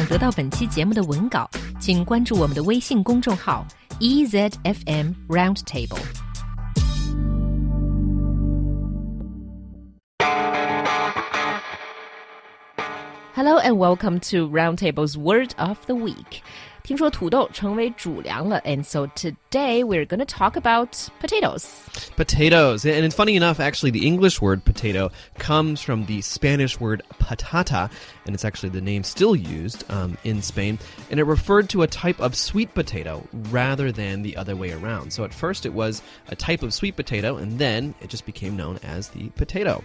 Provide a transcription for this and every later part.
想得到本期节目的文稿，请关注我们的微信公众号 EZFM Roundtable。Hello and welcome to Roundtable's Word of the Week. 听说土豆成为主粮了，and so today we're going to talk about potatoes. Potatoes. And it's funny enough, actually, the English word potato comes from the Spanish word patata, and it's actually the name still used um, in Spain. And it referred to a type of sweet potato rather than the other way around. So at first it was a type of sweet potato, and then it just became known as the potato.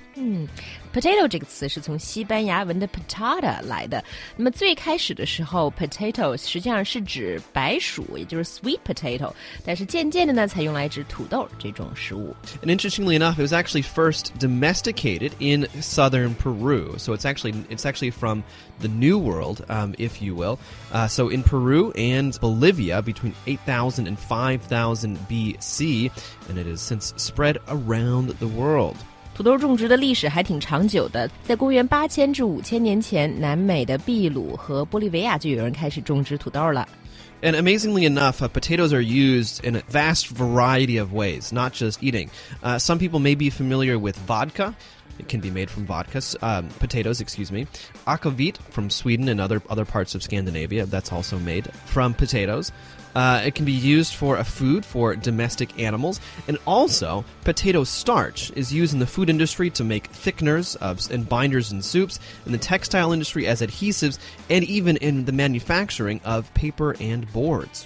Potato 这个词是从西班牙文的 patata 来的。那么最开始的时候，potatoes 实际上是指白薯，也就是 sweet potato。 但是渐渐的呢，才用来指土豆这种食物。And interestingly enough, it was actually first domesticated in southern Peru. So it's actually it's actually from the New World, um, if you will. Uh, so in Peru and Bolivia between 8,000 and 5,000 BC, and it has since spread around the world. 土豆种植的历史还挺长久的，在公元八千至五千年前，南美的秘鲁和玻利维亚就有人开始种植土豆了。 And amazingly enough, uh, potatoes are used in a vast variety of ways, not just eating. Uh, some people may be familiar with vodka. It can be made from vodka, s- um, potatoes, excuse me. Akavit from Sweden and other other parts of Scandinavia. That's also made from potatoes. Uh, it can be used for a food for domestic animals, and also potato starch is used in the food industry to make thickeners of, and binders in soups, in the textile industry as adhesives, and even in the manufacturing of paper and boards.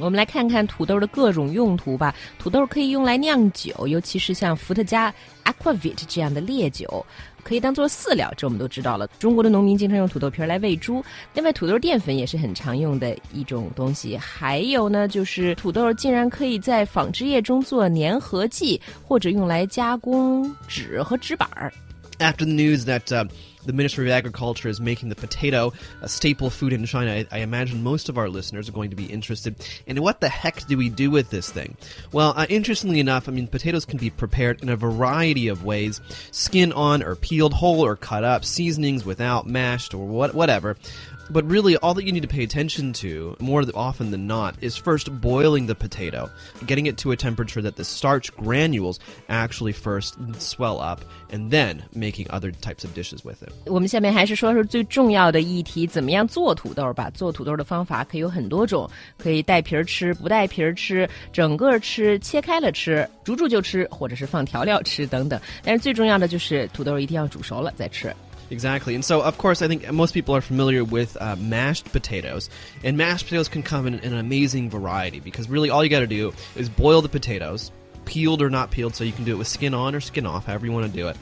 我们来看看土豆的各种用途吧。土豆可以用来酿酒，尤其是像伏特加、aquavit 这样的烈酒， 可以当做饲料，这我们都知道了。中国的农民经常用土豆皮儿来喂猪。另外，土豆淀粉也是很常用的一种东西。还有呢，就是土豆竟然可以在纺织业中做粘合剂，或者用来加工纸和纸板儿。After the news that uh, the Ministry of Agriculture is making the potato a staple food in China, I, I imagine most of our listeners are going to be interested in what the heck do we do with this thing? Well, uh, interestingly enough, I mean, potatoes can be prepared in a variety of ways skin on, or peeled whole, or cut up, seasonings without, mashed, or what, whatever. But really, all that you need to pay attention to, more th- often than not, is first boiling the potato, getting it to a temperature that the starch granules actually first swell up, and then making other types of dishes with it. 我们下面还是说说最重要的议题，怎么样做土豆吧？做土豆的方法可以有很多种，可以带皮儿吃，不带皮儿吃，整个吃，切开了吃，煮煮就吃，或者是放调料吃等等。但是最重要的就是土豆一定要煮熟了再吃。 Exactly. And so, of course, I think most people are familiar with uh, mashed potatoes. And mashed potatoes can come in, in an amazing variety because really all you got to do is boil the potatoes, peeled or not peeled, so you can do it with skin on or skin off, however you want to do it.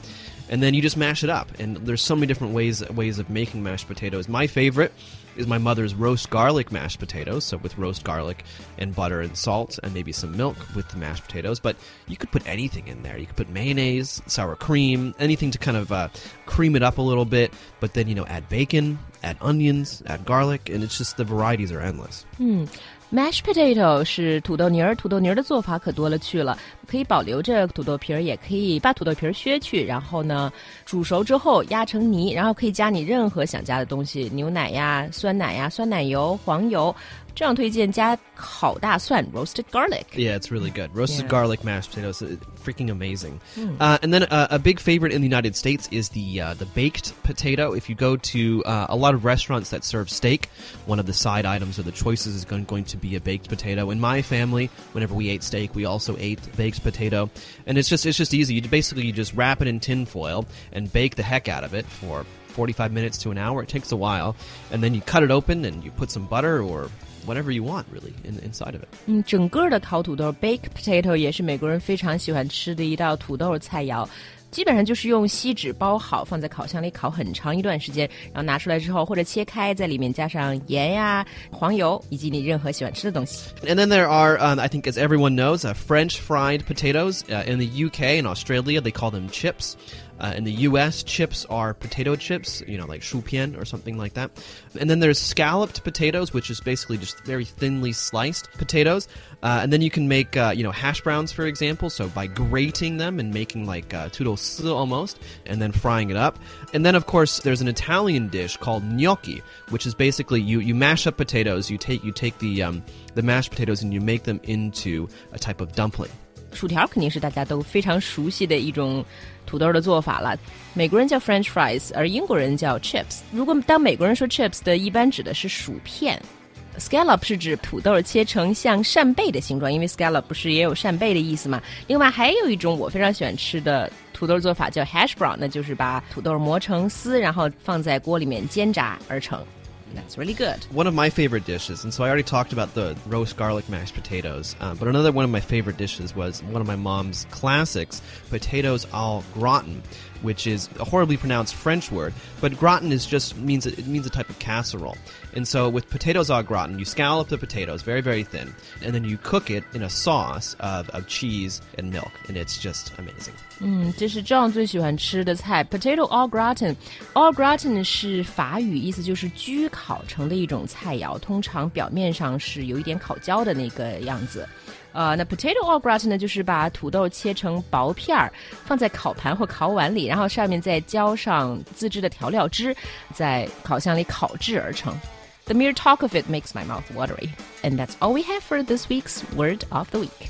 And then you just mash it up. And there's so many different ways ways of making mashed potatoes. My favorite is my mother's roast garlic mashed potatoes, so with roast garlic and butter and salt and maybe some milk with the mashed potatoes. But you could put anything in there. You could put mayonnaise, sour cream, anything to kind of uh, cream it up a little bit. But then you know add bacon, add onions, add garlic, and it's just the varieties are endless. Mash potato 是土豆泥儿，土豆泥儿的做法可多了去了，可以保留着土豆皮儿，也可以把土豆皮儿削去，然后呢煮熟之后压成泥，然后可以加你任何想加的东西，牛奶呀、酸奶呀、酸奶油、黄油。这样推荐加烤大蒜 （roasted garlic）。 Yeah, it's really good. Roasted Yeah. garlic mashed potatoes, uh, freaking amazing. Uh, and then uh, a big favorite in the United States is the uh, the baked potato. If you go to uh, a lot of restaurants that serve steak, one of the side items or the choices is going, going to be a baked potato. In my family, whenever we ate steak, we also ate baked potato, and it's just it's just easy. You basically you just wrap it in tin foil and bake the heck out of it for 45 minutes to an hour. It takes a while, and then you cut it open and you put some butter or whatever you want really in, inside of it. 嗯，整个的烤土豆 （baked potato） 也是美国人非常喜欢吃的一道土豆菜肴。基本上就是用锡纸包好，放在烤箱里烤很长一段时间，然后拿出来之后，或者切开，在里面加上盐呀、黄油以及你任何喜欢吃的东西。 And then there are, um, I think, as everyone knows, uh, French fried potatoes. Uh, in the UK and Australia, they call them chips. Uh, in the U.S., chips are potato chips, you know, like 薯片 or something like that. And then there's scalloped potatoes, which is basically just very thinly sliced potatoes. Uh, and then you can make, uh, you know, hash browns, for example. So by grating them and making like uh, almost, and then frying it up. And then, of course, there's an Italian dish called gnocchi, which is basically you, you mash up potatoes. You take you take the um, the mashed potatoes and you make them into a type of dumpling. 薯条肯定是大家都非常熟悉的一种土豆的做法了。美国人叫 French fries，而英国人叫 chips。如果当美国人说 chips 的，一般指的是薯片。Scallop 是指土豆切成像扇贝的形状，因为 scallop 不是也有扇贝的意思嘛。另外还有一种我非常喜欢吃的土豆做法叫 hash brown，那就是把土豆磨成丝，然后放在锅里面煎炸而成。That's really good. One of my favorite dishes, and so I already talked about the roast garlic mashed potatoes, uh, but another one of my favorite dishes was one of my mom's classics, potatoes au gratin, which is a horribly pronounced French word, but gratin is just means it means a type of casserole. And so with potatoes au gratin, you scallop the potatoes very very thin, and then you cook it in a sauce of, of cheese and milk, and it's just amazing. 嗯，这是 John 最喜欢吃的菜，potato au gratin。au gratin 是法语，意思就是焗烤成的一种菜肴，通常表面上是有一点烤焦的那个样子。呃，那 potato au gratin 呢，就是把土豆切成薄片儿，放在烤盘或烤碗里，然后上面再浇上自制的调料汁，在烤箱里烤制而成。 The mere talk of it makes my mouth watery. And that's all we have for this week's Word of the Week.